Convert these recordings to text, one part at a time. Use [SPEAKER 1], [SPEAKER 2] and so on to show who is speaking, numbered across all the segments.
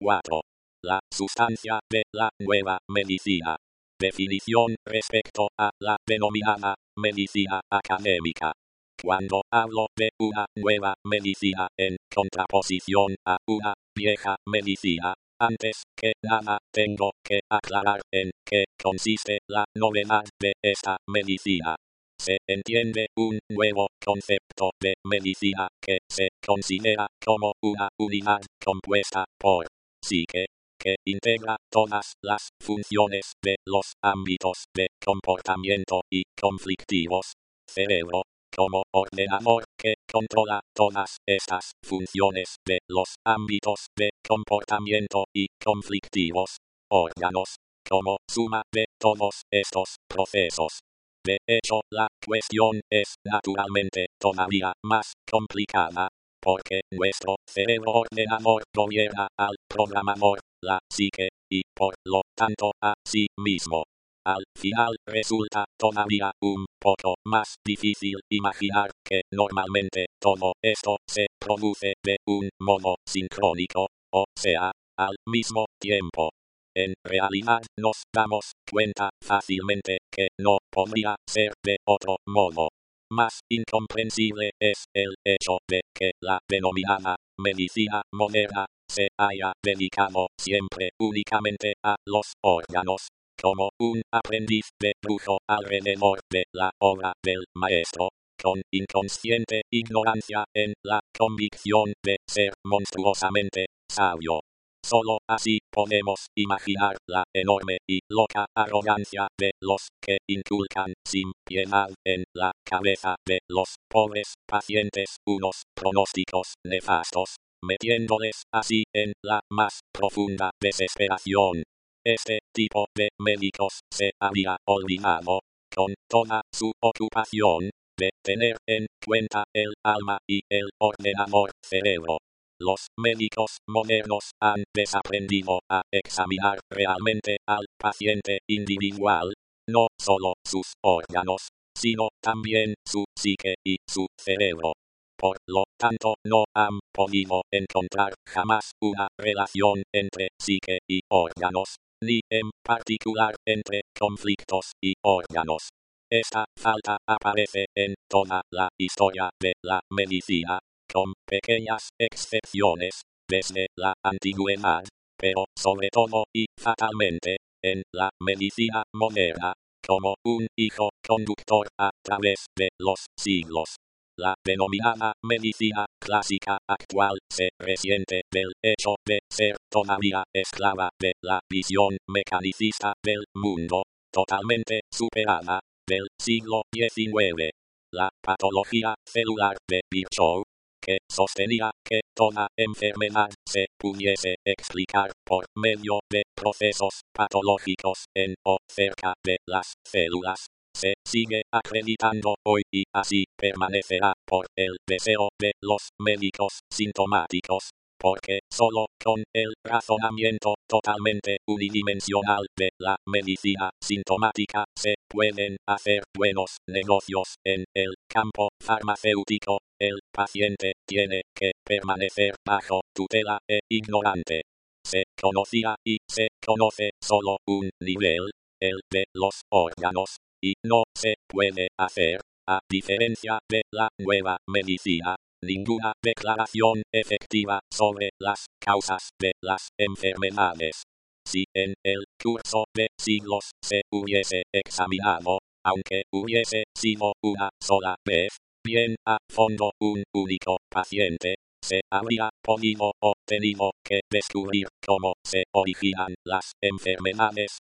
[SPEAKER 1] 4. La sustancia de la nueva medicina. Definición respecto a la denominada medicina académica. Cuando hablo de una nueva medicina en contraposición a una vieja medicina, antes que nada tengo que aclarar en qué consiste la novedad de esta medicina. Se entiende un nuevo concepto de medicina que se considera como una unidad compuesta por psique, que integra todas las funciones de los ámbitos de comportamiento y conflictivos, cerebro, como ordenador que controla todas estas funciones de los ámbitos de comportamiento y conflictivos, órganos, como suma de todos estos procesos. De hecho, la cuestión es naturalmente todavía más complicada, porque nuestro cerebro ordenador gobierna al programador, la psique, y por lo tanto a sí mismo. Al final resulta todavía un poco más difícil imaginar que normalmente todo esto se produce de un modo sincrónico, o sea, al mismo tiempo. En realidad nos damos cuenta fácilmente que no podría ser de otro modo. Más incomprensible es el hecho de que la denominada medicina moderna se haya dedicado siempre únicamente a los órganos como un aprendiz de brujo alrededor de la obra del maestro, con inconsciente ignorancia en la convicción de ser monstruosamente sabio. Solo así podemos imaginar la enorme y loca arrogancia de los que inculcan sin piedad en la cabeza de los pobres pacientes unos pronósticos nefastos, metiéndoles así en la más profunda desesperación. Este tipo de médicos se había olvidado, con toda su ocupación, de tener en cuenta el alma y el ordenador cerebro. Los médicos modernos han desaprendido a examinar realmente al paciente individual, no solo sus órganos, sino también su psique y su cerebro. Por lo tanto, no han podido encontrar jamás una relación entre psique y órganos, ni en particular entre conflictos y órganos. Esta falta aparece en toda la historia de la medicina, con pequeñas excepciones, desde la antigüedad, pero sobre todo y fatalmente, en la medicina moderna, como un hijo conductor a través de los siglos. La denominada medicina clásica actual se resiente del hecho de ser todavía esclava de la visión mecanicista del mundo, totalmente superada, del siglo XIX. La patología celular de Virchow, que sostenía que toda enfermedad se pudiese explicar por medio de procesos patológicos en o cerca de las células, se sigue acreditando hoy y así permanecerá por el deseo de los médicos sintomáticos, porque solo con el razonamiento totalmente unidimensional de la medicina sintomática se pueden hacer buenos negocios en el campo farmacéutico. El paciente tiene que permanecer bajo tutela e ignorante. Se conocía y se conoce solo un nivel, el de los órganos, y no se puede hacer, a diferencia de la nueva medicina, ninguna declaración efectiva sobre las causas de las enfermedades. Si en el curso de siglos se hubiese examinado, aunque hubiese sido una sola vez, bien a fondo un único paciente, se habría podido o tenido que descubrir cómo se originan las enfermedades.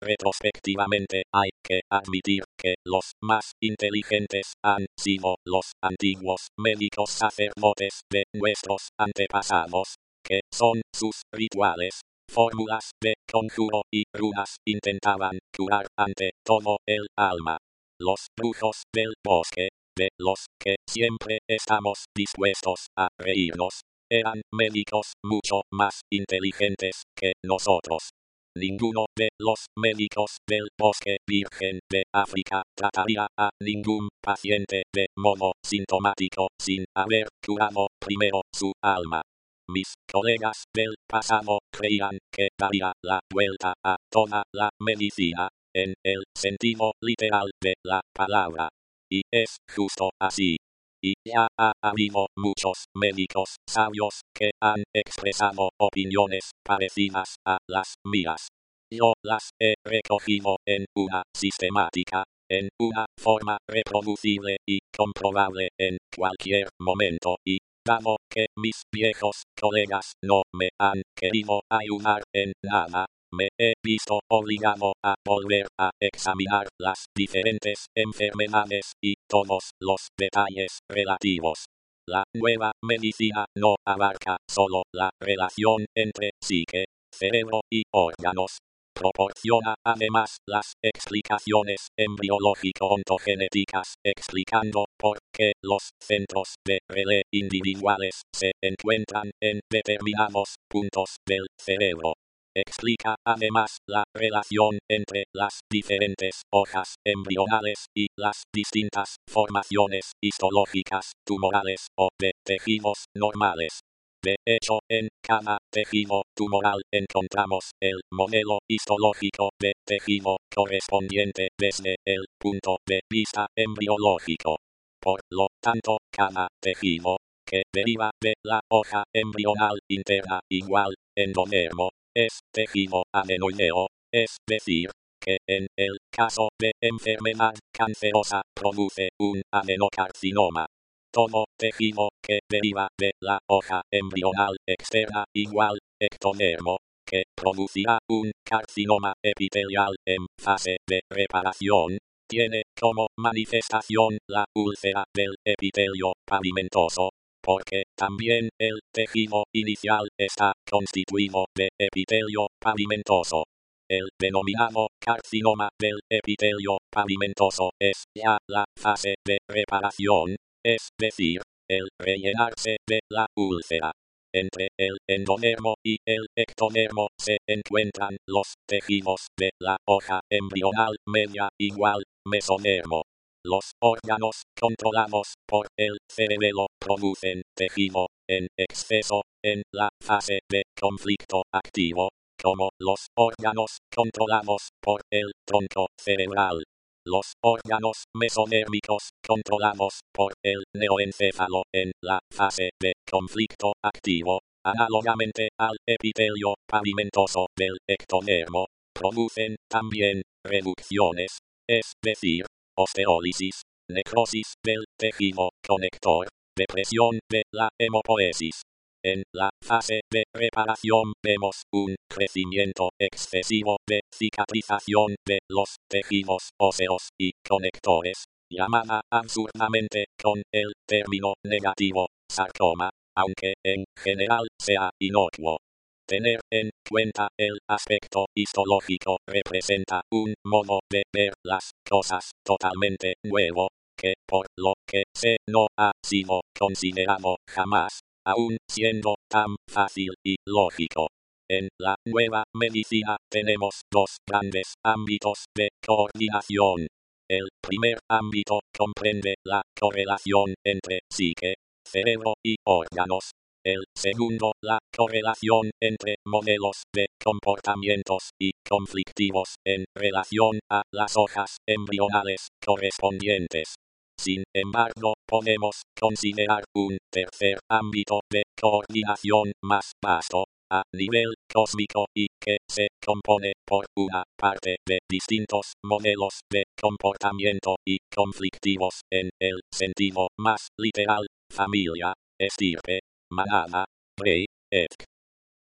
[SPEAKER 1] Retrospectivamente hay que admitir que los más inteligentes han sido los antiguos médicos sacerdotes de nuestros antepasados, que son sus rituales, fórmulas de conjuro y runas intentaban curar ante todo el alma. Los brujos del bosque de los que siempre estamos dispuestos a reírnos, eran médicos mucho más inteligentes que nosotros. Ninguno de los médicos del bosque virgen de África trataría a ningún paciente de modo sintomático sin haber curado primero su alma. mis colegas del pasado creían que daría la vuelta a toda la medicina, en el sentido literal de la palabra. Y es justo así. Y ya ha habido muchos médicos sabios que han expresado opiniones parecidas a las mías. Yo las he recogido en una sistemática, en una forma reproducible y comprobable en cualquier momento y dado que mis viejos colegas no me han querido ayudar en nada, me he visto obligado a volver a examinar las diferentes enfermedades y todos los detalles relativos. La nueva medicina no abarca solo la relación entre psique, cerebro y órganos. Proporciona además las explicaciones embriológico-ontogenéticas explicando por qué los centros de relé individuales se encuentran en determinados puntos del cerebro. Explica además la relación entre las diferentes hojas embrionales y las distintas formaciones histológicas tumorales o de tejidos normales. De hecho, en cada tejido tumoral encontramos el modelo histológico de tejido correspondiente desde el punto de vista embriológico. Por lo tanto, cada tejido que deriva de la hoja embrional interna igual endodermo es tejido adenoideo, es decir, que en el caso de enfermedad cancerosa produce un adenocarcinoma. Todo tejido que deriva de la hoja embrional externa igual ectodermo, que producirá un carcinoma epitelial en fase de reparación, tiene como manifestación la úlcera del epitelio pavimentoso, porque también el tejido inicial está constituido de epitelio pavimentoso. El denominado carcinoma del epitelio pavimentoso es ya la fase de reparación, es decir, el rellenarse de la úlcera. Entre el endodermo y el ectodermo se encuentran los tejidos de la hoja embrional media igual mesodermo. Los órganos controlados por el cerebelo producen tejido en exceso en la fase de conflicto activo, como los órganos controlados por el tronco cerebral. Los órganos mesodérmicos controlados por el neoencéfalo en la fase de conflicto activo, análogamente al epitelio pavimentoso del ectodermo, producen también reducciones, es decir, osteólisis, necrosis del tejido conector, depresión de la hemopoesis. En la fase de reparación vemos un crecimiento excesivo de cicatrización de los tejidos óseos y conectores, llamada absurdamente con el término negativo sarcoma, aunque en general sea inocuo. Tener en cuenta el aspecto histológico representa un modo de ver las cosas totalmente nuevo, que por lo que se no ha sido considerado jamás, aun siendo tan fácil y lógico. En la nueva medicina tenemos dos grandes ámbitos de coordinación. El primer ámbito comprende la correlación entre psique, cerebro y órganos, el segundo, la correlación entre modelos de comportamientos y conflictivos en relación a las hojas embrionales correspondientes. Sin embargo, podemos considerar un tercer ámbito de coordinación más vasto, a nivel cósmico y que se compone por una parte de distintos modelos de comportamiento y conflictivos en el sentido más literal, familia, estirpe, manada, rey, et.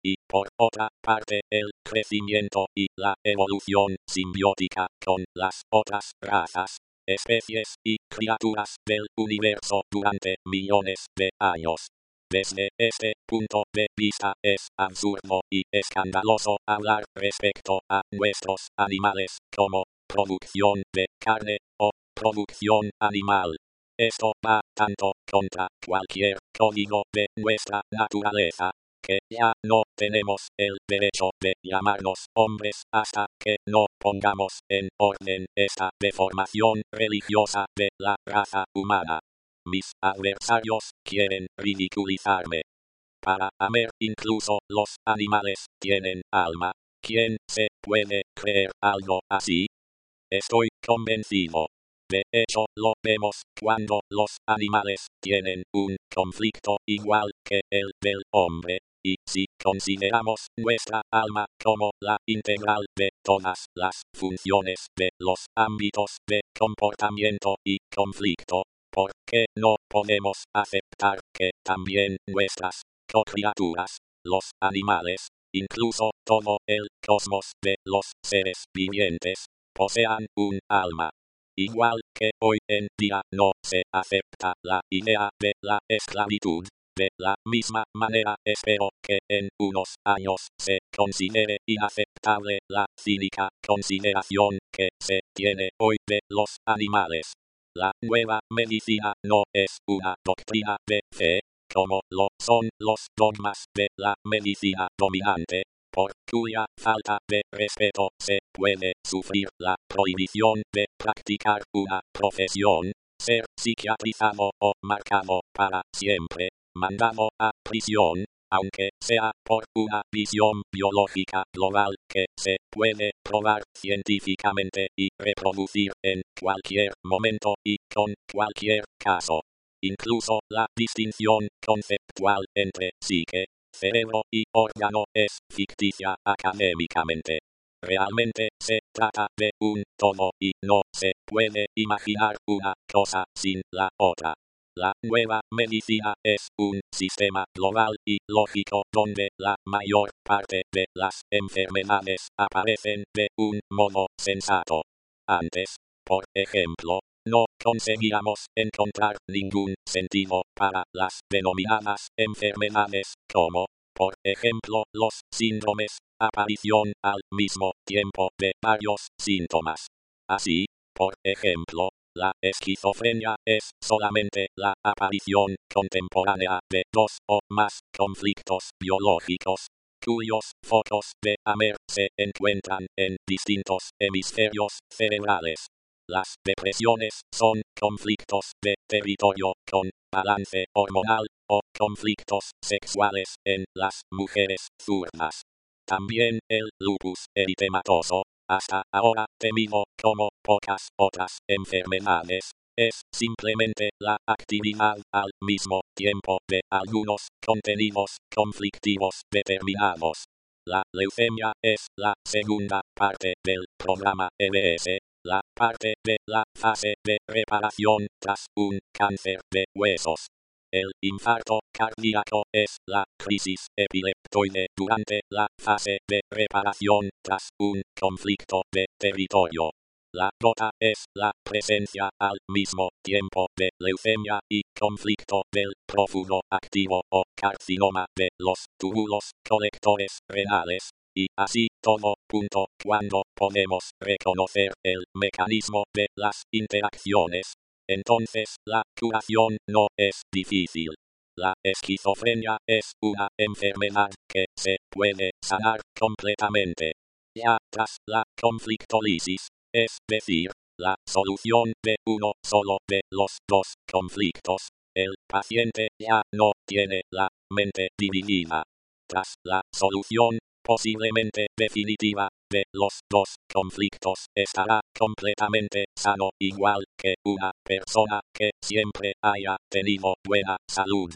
[SPEAKER 1] Y por otra parte el crecimiento y la evolución simbiótica con las otras razas, especies y criaturas del universo durante millones de años. Desde este punto de vista es absurdo y escandaloso hablar respecto a nuestros animales como producción de carne o producción animal. Esto va tanto contra cualquier código de nuestra naturaleza, que ya no tenemos el derecho de llamarnos hombres hasta que no pongamos en orden esta deformación religiosa de la raza humana. Mis adversarios quieren ridiculizarme. para amer, incluso los animales tienen alma. ¿Quién se puede creer algo así? Estoy convencido. De hecho, lo vemos cuando los animales tienen un conflicto igual que el del hombre. Y si consideramos nuestra alma como la integral de todas las funciones de los ámbitos de comportamiento y conflicto, ¿por qué no podemos aceptar que también nuestras criaturas, los animales, incluso todo el cosmos de los seres vivientes, posean un alma? Igual que hoy en día no se acepta la idea de la esclavitud, de la misma manera espero que en unos años se considere inaceptable la cínica consideración que se tiene hoy de los animales. La nueva medicina no es una doctrina de fe, como lo son los dogmas de la medicina dominante, por cuya falta de respeto se puede sufrir la prohibición de practicar una profesión, ser psiquiatrizado o marcado para siempre, mandado a prisión, aunque sea por una visión biológica global que se puede probar científicamente y reproducir en cualquier momento y con cualquier caso. Incluso la distinción conceptual entre psique, cerebro y órgano es ficticia académicamente. Realmente se trata de un todo y no se puede imaginar una cosa sin la otra. La nueva medicina es un sistema global y lógico donde la mayor parte de las enfermedades aparecen de un modo sensato. Antes, por ejemplo, conseguíamos encontrar ningún sentido para las denominadas enfermedades como, por ejemplo, los síndromes, aparición al mismo tiempo de varios síntomas. Así, por ejemplo, la esquizofrenia es solamente la aparición contemporánea de dos o más conflictos biológicos, cuyos focos de Amer se encuentran en distintos hemisferios cerebrales. Las depresiones son conflictos de territorio con balance hormonal o conflictos sexuales en las mujeres zurdas. También el lupus eritematoso, hasta ahora temido como pocas otras enfermedades, es simplemente la actividad al mismo tiempo de algunos contenidos conflictivos determinados. La leucemia es la segunda parte del programa EBS, la parte de la fase de reparación tras un cáncer de huesos. El infarto cardíaco es la crisis epileptoide durante la fase de reparación tras un conflicto de territorio. La gota es la presencia al mismo tiempo de leucemia y conflicto del prófugo activo o carcinoma de los túbulos colectores renales, y así todo punto cuando podemos reconocer el mecanismo de las interacciones. Entonces la curación no es difícil. La esquizofrenia es una enfermedad que se puede sanar completamente. Ya tras la conflictolisis, es decir, la solución de uno solo de los dos conflictos, el paciente ya no tiene la mente dividida. Tras la solución posiblemente definitiva, de los dos conflictos estará completamente sano igual que una persona que siempre haya tenido buena salud.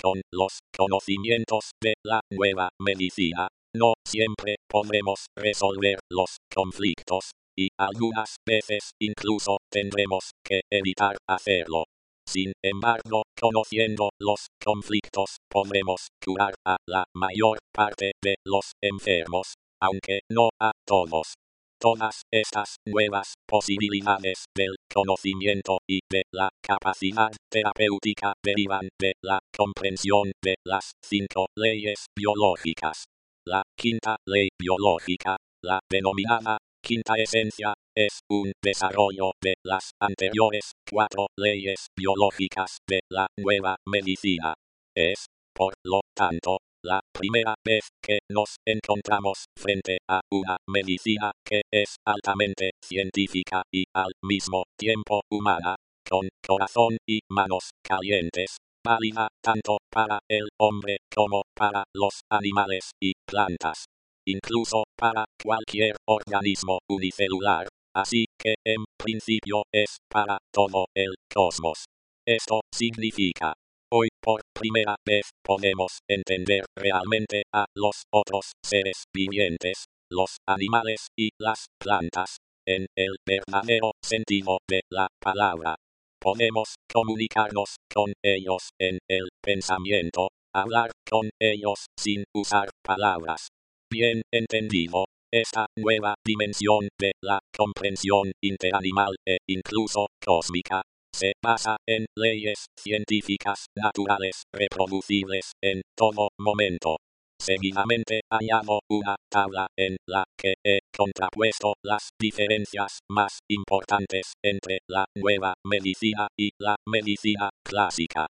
[SPEAKER 1] Con los conocimientos de la nueva medicina, no siempre podremos resolver los conflictos, y algunas veces incluso tendremos que evitar hacerlo. Sin embargo, conociendo los conflictos, podremos curar a la mayor parte de los enfermos, aunque no a todos. Todas estas nuevas posibilidades del conocimiento y de la capacidad terapéutica derivan de la comprensión de las cinco leyes biológicas. La quinta ley biológica, la denominada quinta esencia, es un desarrollo de las anteriores cuatro leyes biológicas de la nueva medicina. Es, por lo tanto, la primera vez que nos encontramos frente a una medicina que es altamente científica y al mismo tiempo humana, con corazón y manos calientes, válida tanto para el hombre como para los animales y plantas. Incluso para cualquier organismo unicelular. Así que en principio es para todo el cosmos. Esto significa, hoy por primera vez podemos entender realmente a los otros seres vivientes, los animales y las plantas, en el verdadero sentido de la palabra. Podemos comunicarnos con ellos en el pensamiento, hablar con ellos sin usar palabras. Bien entendido, esta nueva dimensión de la comprensión interanimal e incluso cósmica se basa en leyes científicas naturales reproducibles en todo momento. Seguidamente añado una tabla en la que he contrapuesto las diferencias más importantes entre la nueva medicina y la medicina clásica.